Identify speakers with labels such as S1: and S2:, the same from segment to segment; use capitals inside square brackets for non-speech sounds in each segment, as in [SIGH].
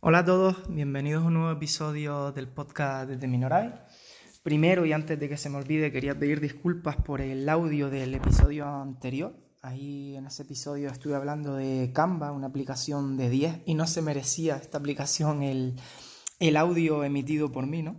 S1: Hola a todos, bienvenidos a un nuevo episodio del podcast desde Minoray. Primero y antes de que se me olvide, quería pedir disculpas por el audio del episodio anterior. Ahí en ese episodio estuve hablando de Canva, una aplicación de 10, y no se merecía esta aplicación el, el audio emitido por mí, ¿no?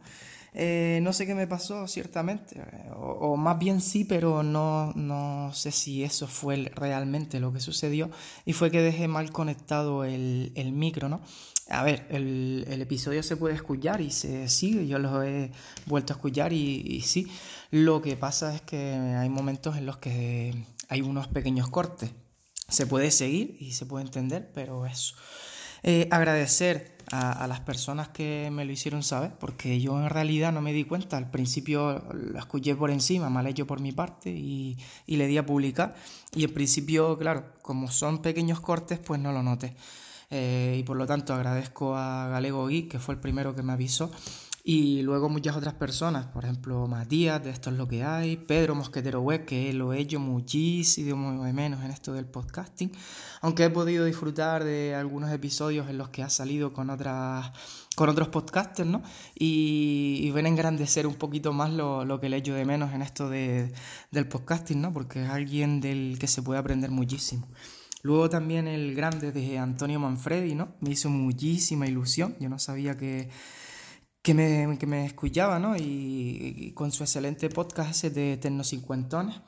S1: Eh, no sé qué me pasó, ciertamente, o, más bien sí, pero no, no, sé si eso fue realmente lo que sucedió, y fue que dejé mal conectado el, el micro, ¿no? A ver, el, el, episodio se puede escuchar y se sigue, yo lo he vuelto a escuchar y sí, lo que pasa es que hay momentos en los que hay unos pequeños cortes. Se puede seguir y se puede entender, pero eso. Eh, agradecer a, las personas que me lo hicieron saber, porque yo en realidad no me di cuenta. Al principio lo escuché por encima, mal hecho por mi parte, y, y le di a publicar. Y en principio, claro, como son pequeños cortes, pues no lo noté. Eh, y por lo tanto agradezco a Galego Geek, que fue el primero que me avisó, y luego muchas otras personas, por ejemplo Matías, de Esto es lo que hay, Pedro Mosquetero Web, que lo he hecho muchísimo menos en esto del podcasting, aunque he podido disfrutar de algunos episodios en los que ha salido con otras con otros podcasters, ¿no? Y, y ven a engrandecer un poquito más lo, lo, que le echo de menos en esto de, del podcasting, ¿no? Porque es alguien del que se puede aprender muchísimo. Luego también el grande de Antonio Manfredi, ¿no? Me hizo muchísima ilusión, yo no sabía que que me, que me escuchaba, ¿no? Y, con su excelente podcast de Tecnocincuentones,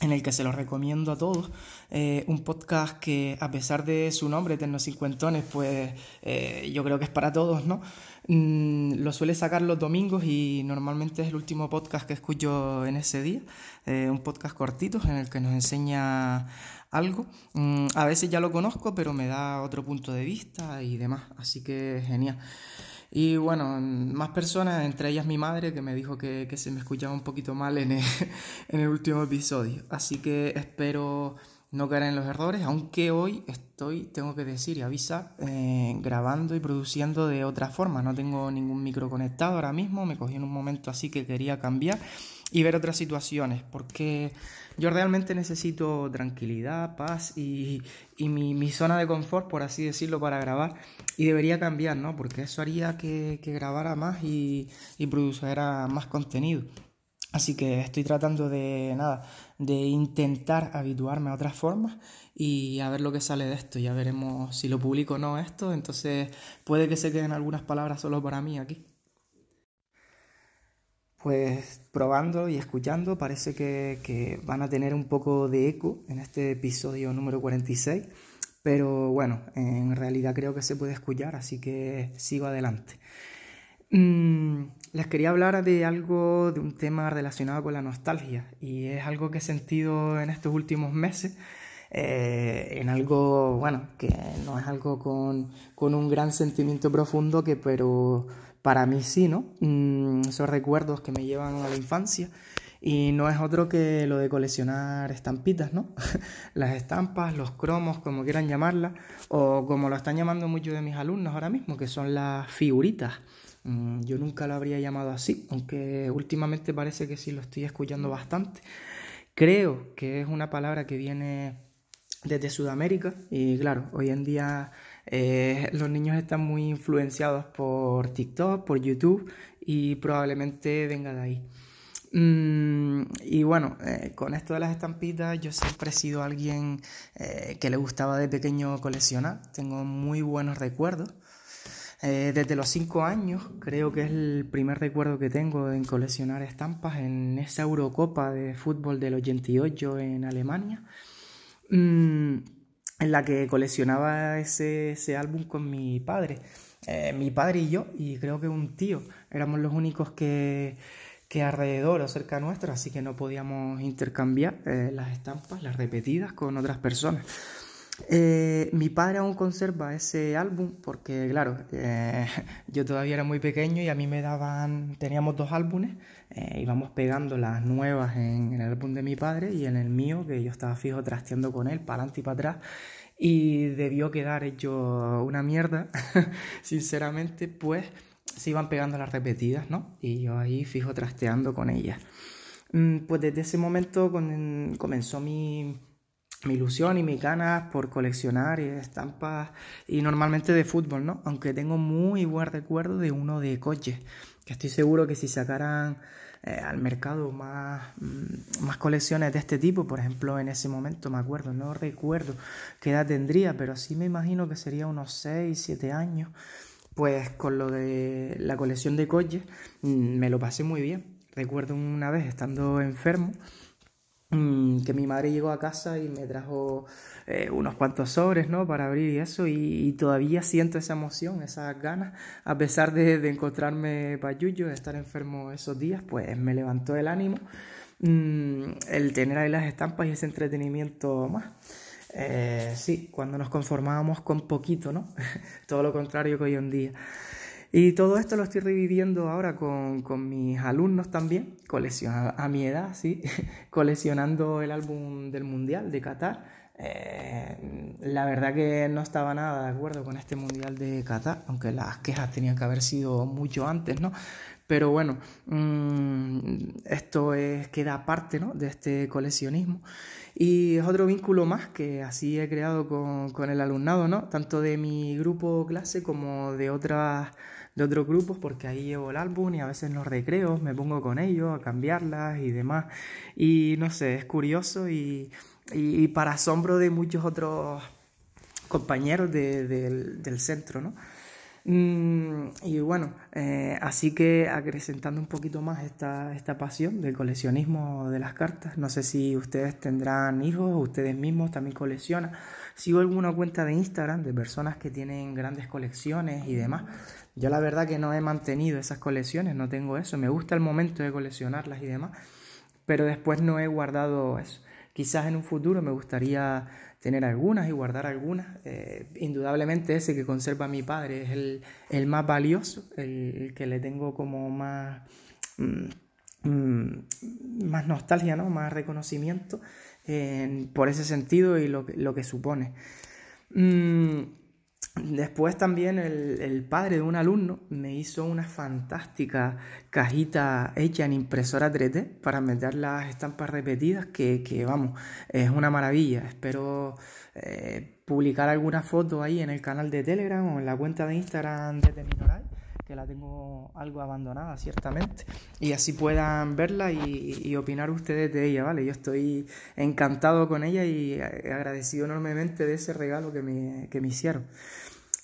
S1: en el que se lo recomiendo a todos. Eh, un podcast que, a pesar de su nombre, Tecnocincuentones, pues eh, yo creo que es para todos, ¿no? Mm, lo suele sacar los domingos y normalmente es el último podcast que escucho en ese día. Eh, un podcast cortito en el que nos enseña algo. Mm, a veces ya lo conozco, pero me da otro punto de vista y demás. Así que genial. Y bueno, más personas, entre ellas mi madre, que me dijo que, que se me escuchaba un poquito mal en el, [LAUGHS] en el último episodio. Así que espero no caer en los errores, aunque hoy estoy, tengo que decir y avisar, eh, grabando y produciendo de otra forma. No tengo ningún micro conectado ahora mismo, me cogí en un momento así que quería cambiar y ver otras situaciones, porque yo realmente necesito tranquilidad, paz y, y mi, mi, zona de confort, por así decirlo, para grabar. Y debería cambiar, ¿no? Porque eso haría que, que grabara más y, y más contenido. Así que estoy tratando de nada, de intentar habituarme a otras formas y a ver lo que sale de esto. Ya veremos si lo publico o no esto. Entonces puede que se queden algunas palabras solo para mí aquí pues probando y escuchando parece que, que, van a tener un poco de eco en este episodio número 46, pero bueno, en realidad creo que se puede escuchar, así que sigo adelante. Mm, les quería hablar de algo, de un tema relacionado con la nostalgia, y es algo que he sentido en estos últimos meses. Eh, en algo, bueno, que no es algo con, con un gran sentimiento profundo, que pero para mí sí, ¿no? Mm, esos recuerdos que me llevan a la infancia. Y no es otro que lo de coleccionar estampitas, ¿no? [LAUGHS] Las estampas, los cromos, como quieran llamarlas, o como lo están llamando muchos de mis alumnos ahora mismo, que son las figuritas. Mm, yo nunca lo habría llamado así, aunque últimamente parece que sí lo estoy escuchando bastante. Creo que es una palabra que viene desde Sudamérica y claro, hoy en día eh, los niños están muy influenciados por TikTok, por YouTube y probablemente venga de ahí. Mm, y bueno, eh, con esto de las estampitas, yo siempre he sido alguien eh, que le gustaba de pequeño coleccionar. Tengo muy buenos recuerdos. desde los 5 años creo que es el primer recuerdo que tengo en coleccionar estampas en esa Eurocopa de fútbol del 88 en Alemania. Mm, en la que coleccionaba ese, ese álbum con mi padre. Eh, mi padre y yo, y creo que un tío, éramos los únicos que, que alrededor o cerca nuestro, así que no podíamos intercambiar eh, las estampas, las repetidas, con otras personas. Eh, mi padre aún conserva ese álbum porque, claro, eh, [LAUGHS] yo todavía era muy pequeño y a mí me daban, teníamos dos álbumes, eh, íbamos pegando las nuevas en, en, el álbum de mi padre y en el mío, que yo estaba fijo trasteando con él, para adelante y para atrás, y debió quedar hecho una mierda, [LAUGHS] sinceramente, pues se iban pegando las repetidas, ¿no? Y yo ahí fijo trasteando con ellas. mm, pues desde ese momento comenzó mi, mi ilusión y mis ganas por coleccionar estampas y normalmente de fútbol, ¿no? Aunque tengo muy buen recuerdo de uno de coches, que estoy seguro que si sacaran eh, al mercado más, mm, más colecciones de este tipo, por ejemplo, en ese momento me acuerdo, no recuerdo qué edad tendría, pero sí me imagino que sería unos 6, 7 años, pues con lo de la colección de coches mm, me lo pasé muy bien. Recuerdo una vez estando enfermo, que mi madre llegó a casa y me trajo eh, unos cuantos sobres, ¿no? Para abrir y eso, y, todavía siento esa emoción, esas ganas, a pesar de, de encontrarme payuyo, de estar enfermo esos días, pues me levantó el ánimo mm, el tener ahí las estampas y ese entretenimiento más. Eh, sí, cuando nos conformábamos con poquito, ¿no? [LAUGHS] Todo lo contrario que hoy en día. Y todo esto lo estoy reviviendo ahora con, con mis alumnos también, a mi edad, sí, [LAUGHS] coleccionando el álbum del Mundial de Qatar. Eh, la verdad que no estaba nada de acuerdo con este Mundial de Qatar, aunque las quejas tenían que haber sido mucho antes, ¿no? Pero bueno, mm, esto es, queda aparte ¿no? de este coleccionismo. Y es otro vínculo más que así he creado con, con el alumnado, ¿no? Tanto de mi grupo clase como de otras de otros grupos porque ahí llevo el álbum y a veces los recreos me pongo con ellos a cambiarlas y demás. Y no sé, es curioso y, y, para asombro de muchos otros compañeros del centro, ¿no? Mm, y bueno, eh, así que acrecentando un poquito más esta, esta pasión del coleccionismo de las cartas, no sé si ustedes tendrán hijos ustedes mismos también coleccionan. Sigo alguna cuenta de Instagram de personas que tienen grandes colecciones y demás. Yo la verdad que no he mantenido esas colecciones, no tengo eso. Me gusta el momento de coleccionarlas y demás, pero después no he guardado eso. Quizás en un futuro me gustaría tener algunas y guardar algunas. Eh, indudablemente ese que conserva mi padre es el, el más valioso, el, que le tengo como más, mm, mm, más nostalgia, ¿no? más reconocimiento por ese sentido y lo, lo que supone. Mm, Después también el, padre de un alumno me hizo una fantástica cajita hecha en impresora 3D para meter las estampas repetidas que, vamos, es una maravilla. Espero eh, publicar alguna foto ahí en el canal de Telegram o en la cuenta de Instagram de Teminoray, que la tengo algo abandonada ciertamente, y así puedan verla y, opinar ustedes de ella, ¿vale? Yo estoy encantado con ella y agradecido enormemente de ese regalo que me, que me hicieron.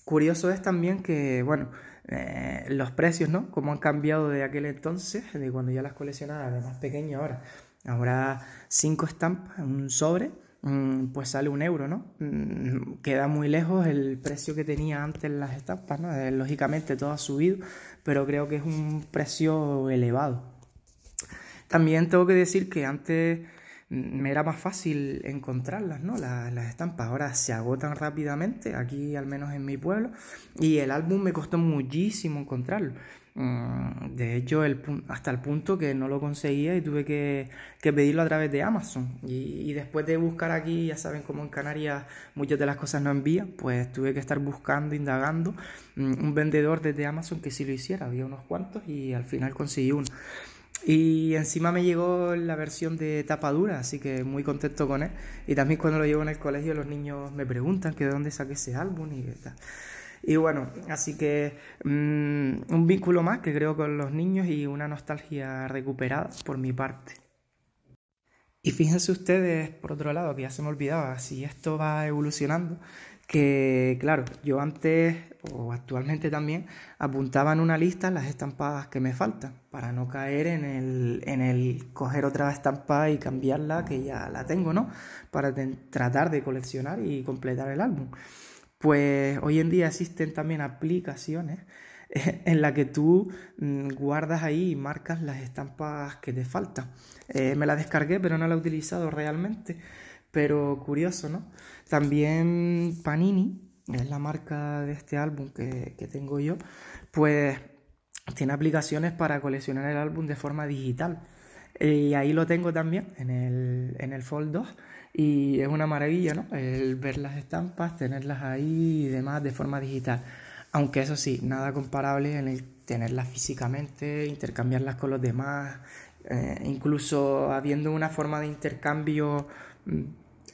S1: Curioso es también que, bueno, eh, los precios, ¿no? Cómo han cambiado de aquel entonces, de cuando ya las coleccionaba de más pequeño ahora. Ahora cinco estampas, un sobre, mm, pues sale un euro, ¿no? Mm, queda muy lejos el precio que tenía antes las estampas, ¿no? Eh, lógicamente todo ha subido, pero creo que es un precio elevado. También tengo que decir que antes me era más fácil encontrarlas, ¿no? Las, estampas ahora se agotan rápidamente, aquí al menos en mi pueblo, y el álbum me costó muchísimo encontrarlo. Mm, de hecho, el, hasta el punto que no lo conseguía y tuve que, pedirlo a través de Amazon. Y, después de buscar aquí, ya saben cómo en Canarias muchas de las cosas no envían, pues tuve que estar buscando, indagando mm, un vendedor desde Amazon que sí lo hiciera. Había unos cuantos y al final conseguí uno. Y encima me llegó la versión de tapa dura, así que muy contento con él. Y también cuando lo llevo en el colegio los niños me preguntan que de dónde saqué ese álbum y tal. Y bueno, así que mm, un vínculo más que creo con los niños y una nostalgia recuperada por mi parte. Y fíjense ustedes, por otro lado, que ya se me olvidaba, si esto va evolucionando, que claro, yo antes o actualmente también apuntaba en una lista las estampadas que me faltan para no caer en el, en el coger otra estampa y cambiarla que ya la tengo, ¿no? Para tratar de coleccionar y completar el álbum. Pues hoy en día existen también aplicaciones en las que tú mm, guardas ahí y marcas las estampas que te faltan. Eh, me la descargué pero no la he utilizado realmente pero curioso, ¿no? También Panini, es la marca de este álbum que, tengo yo, pues tiene aplicaciones para coleccionar el álbum de forma digital. Y ahí lo tengo también en el, en el Fold 2 y es una maravilla, ¿no? El ver las estampas, tenerlas ahí y demás de forma digital. Aunque eso sí, nada comparable en el tenerlas físicamente, intercambiarlas con los demás Eh, incluso habiendo una forma de intercambio mm,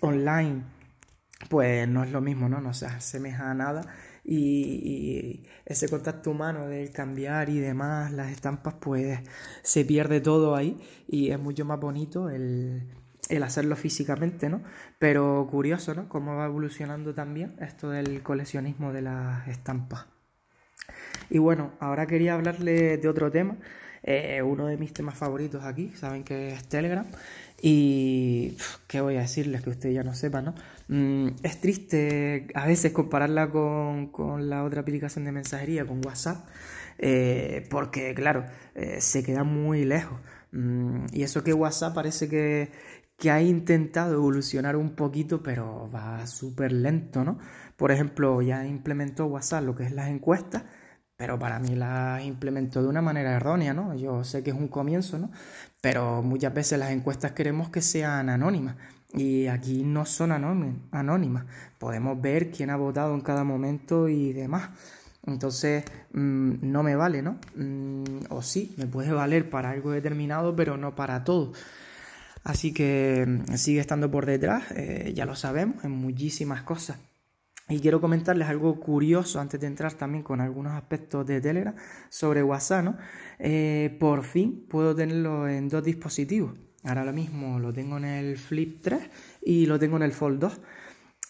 S1: online, pues no es lo mismo, ¿no? No se asemeja a nada. Y, ese contacto humano del cambiar y demás, las estampas, pues se pierde todo ahí y es mucho más bonito el, el hacerlo físicamente, ¿no? Pero curioso, ¿no? Cómo va evolucionando también esto del coleccionismo de las estampas. Y bueno, ahora quería hablarle de otro tema, eh, uno de mis temas favoritos aquí, saben que es Telegram. Y qué voy a decirles que ustedes ya no sepan, ¿no? Mm, es triste a veces compararla con, la otra aplicación de mensajería, con WhatsApp, eh, porque claro, eh, se queda muy lejos. Mm, y eso que WhatsApp parece que, que ha intentado evolucionar un poquito, pero va súper lento, ¿no? Por ejemplo, ya implementó WhatsApp lo que es las encuestas, pero para mí las implementó de una manera errónea, ¿no? Yo sé que es un comienzo, ¿no? Pero muchas veces las encuestas queremos que sean anónimas y aquí no son anónimas. Podemos ver quién ha votado en cada momento y demás. Entonces, mm, no me vale, ¿no? Mm, o sí, me puede valer para algo determinado, pero no para todo. Así que sigue estando por detrás, eh, ya lo sabemos, en muchísimas cosas. Y quiero comentarles algo curioso antes de entrar también con algunos aspectos de Telegram sobre WhatsApp. ¿no? Eh, por fin puedo tenerlo en dos dispositivos. Ahora mismo lo tengo en el Flip 3 y lo tengo en el Fold 2.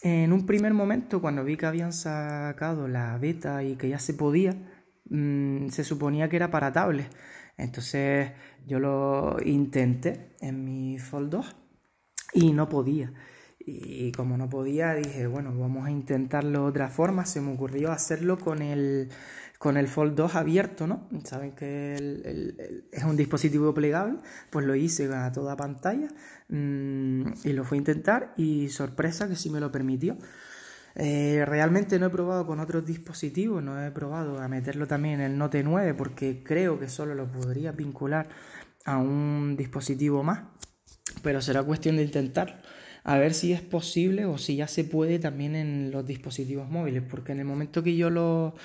S1: En un primer momento, cuando vi que habían sacado la beta y que ya se podía, mm, se suponía que era para tablet. Entonces yo lo intenté en mi Fold 2 y no podía. Y como no podía, dije, bueno, vamos a intentarlo de otra forma. Se me ocurrió hacerlo con el, con el Fold 2 abierto, ¿no? Saben que es un dispositivo plegable, pues lo hice a toda pantalla mm, y lo fue a intentar y sorpresa que sí me lo permitió. Eh, realmente no he probado con otros dispositivos, no he probado a meterlo también en el Note 9 porque creo que solo lo podría vincular a un dispositivo más, pero será cuestión de intentarlo a ver si es posible o si ya se puede también en los dispositivos móviles, porque en el momento que yo lo,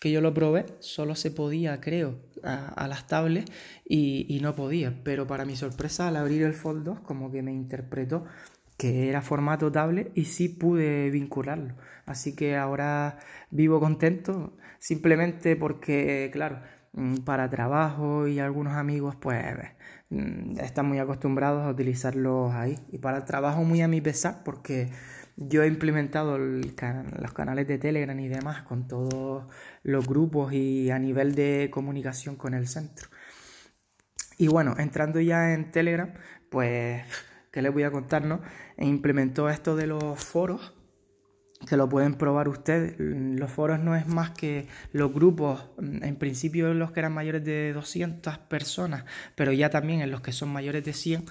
S1: que yo lo probé, solo se podía, creo, a, las tablets y, no podía, pero para mi sorpresa al abrir el Fold 2 como que me interpretó que era formato tablet y sí pude vincularlo. Así que ahora vivo contento simplemente porque, claro, mm, para trabajo y algunos amigos, pues están muy acostumbrados a utilizarlos ahí. Y para el trabajo muy a mi pesar, porque yo he implementado los canales de Telegram y demás con todos los grupos y a nivel de comunicación con el centro. Y bueno, entrando ya en Telegram, pues, ¿qué les voy a contar? No? E implementó esto de los foros que lo pueden probar ustedes. Los foros no es más que los grupos, mm, en principio los que eran mayores de 200 personas, pero ya también en los que son mayores de 100,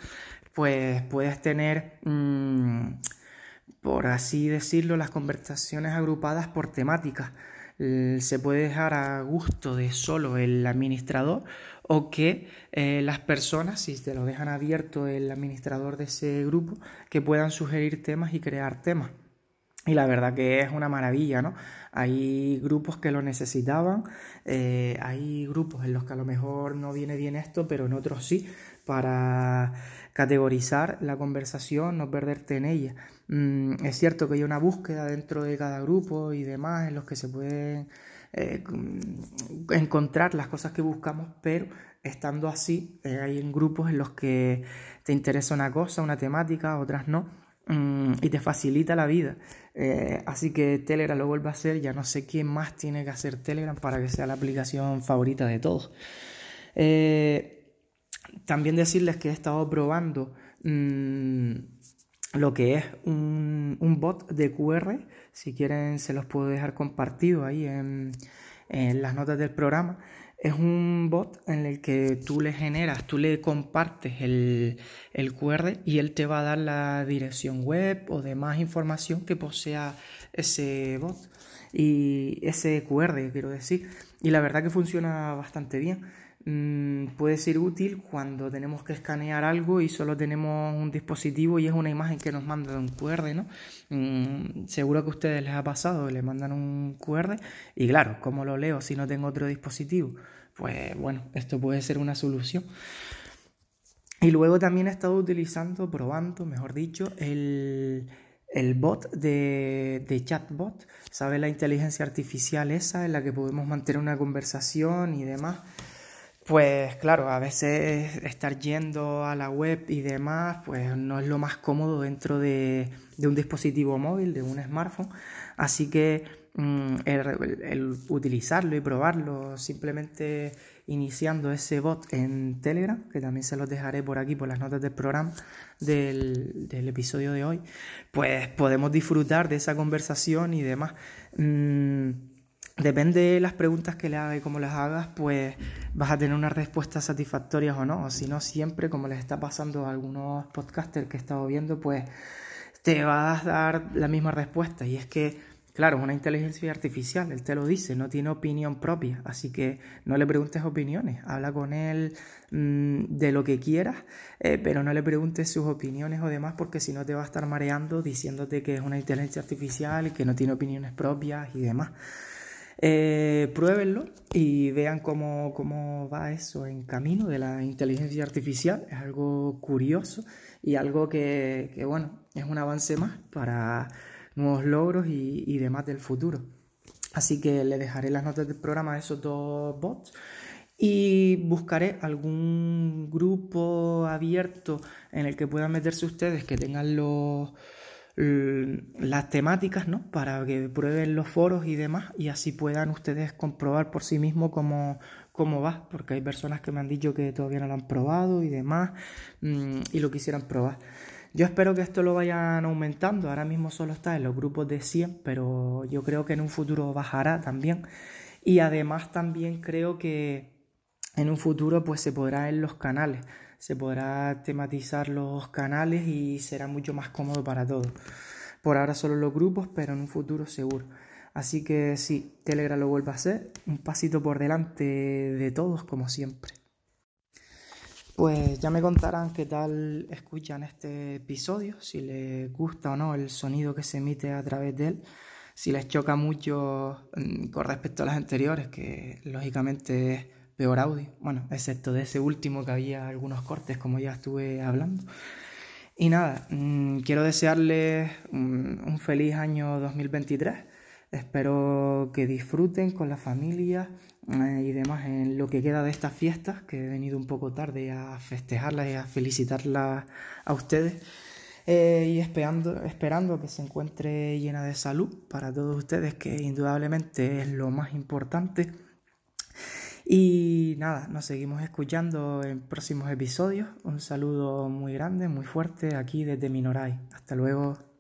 S1: pues puedes tener, mm, por así decirlo, las conversaciones agrupadas por temáticas. Se puede dejar a gusto de solo el administrador o que eh, las personas, si te lo dejan abierto el administrador de ese grupo, que puedan sugerir temas y crear temas. Y la verdad que es una maravilla, ¿no? Hay grupos que lo necesitaban, eh, hay grupos en los que a lo mejor no viene bien esto, pero en otros sí, para categorizar la conversación, no perderte en ella. Mm, es cierto que hay una búsqueda dentro de cada grupo y demás en los que se pueden eh, encontrar las cosas que buscamos, pero estando así, eh, hay grupos en los que te interesa una cosa, una temática, otras no Mm, y te facilita la vida. Eh, así que Telegram lo vuelve a hacer, ya no sé quién más tiene que hacer Telegram para que sea la aplicación favorita de todos. Eh, también decirles que he estado probando mm, lo que es un, un, bot de QR, si quieren se los puedo dejar compartido ahí en, en las notas del programa es un bot en el que tú le generas, tú le compartes el, QR y él te va a dar la dirección web o demás información que posea ese bot y ese QR, quiero decir. Y la verdad que funciona bastante bien. Mm, puede ser útil cuando tenemos que escanear algo y solo tenemos un dispositivo y es una imagen que nos manda de un QR, ¿no? Mm, seguro que a ustedes les ha pasado, le mandan un QR y claro, ¿cómo lo leo si no tengo otro dispositivo? Pues bueno, esto puede ser una solución. Y luego también he estado utilizando, probando, mejor dicho, el, bot de, de, chatbot, ¿sabes? La inteligencia artificial esa en la que podemos mantener una conversación y demás. Pues claro, a veces estar yendo a la web y demás, pues no es lo más cómodo dentro de, un dispositivo móvil, de un smartphone. Así que mm, el, utilizarlo y probarlo, simplemente iniciando ese bot en Telegram, que también se los dejaré por aquí, por las notas del programa del, episodio de hoy, pues podemos disfrutar de esa conversación y demás. Mm, Depende de las preguntas que le hagas y cómo las hagas, pues vas a tener unas respuestas satisfactorias o no. O si no, siempre, como les está pasando a algunos podcasters que he estado viendo, pues te vas a dar la misma respuesta. Y es que, claro, es una inteligencia artificial, él te lo dice, no tiene opinión propia. Así que no le preguntes opiniones, habla con él mm, de lo que quieras, eh, pero no le preguntes sus opiniones o demás, porque si no te va a estar mareando diciéndote que es una inteligencia artificial y que no tiene opiniones propias y demás. Eh, pruébenlo y vean cómo, cómo va eso en camino de la inteligencia artificial. Es algo curioso y algo que, que bueno, es un avance más para nuevos logros y, y demás del futuro. Así que le dejaré las notas del programa a esos dos bots y buscaré algún grupo abierto en el que puedan meterse ustedes que tengan los las temáticas, ¿no? Para que prueben los foros y demás y así puedan ustedes comprobar por sí mismos cómo, cómo va, porque hay personas que me han dicho que todavía no lo han probado y demás mm, y lo quisieran probar. Yo espero que esto lo vayan aumentando, ahora mismo solo está en los grupos de 100, pero yo creo que en un futuro bajará también y además también creo que en un futuro pues se podrá en los canales se podrá tematizar los canales y será mucho más cómodo para todos. Por ahora solo los grupos, pero en un futuro seguro. Así que sí, Telegram lo vuelve a hacer, un pasito por delante de todos como siempre. Pues ya me contarán qué tal escuchan este episodio, si les gusta o no el sonido que se emite a través de él, si les choca mucho mm, con respecto a las anteriores, que lógicamente peor audio. Bueno, excepto de ese último que había algunos cortes, como ya estuve hablando. Y nada, mm, quiero desearles un, feliz año 2023. Espero que disfruten con la familia eh, y demás en lo que queda de estas fiestas, que he venido un poco tarde a festejarlas y a felicitarlas a ustedes. Eh, y esperando, esperando que se encuentre llena de salud para todos ustedes, que indudablemente es lo más importante. Y nada, nos seguimos escuchando en próximos episodios. Un saludo muy grande, muy fuerte aquí desde Minoray. Hasta luego.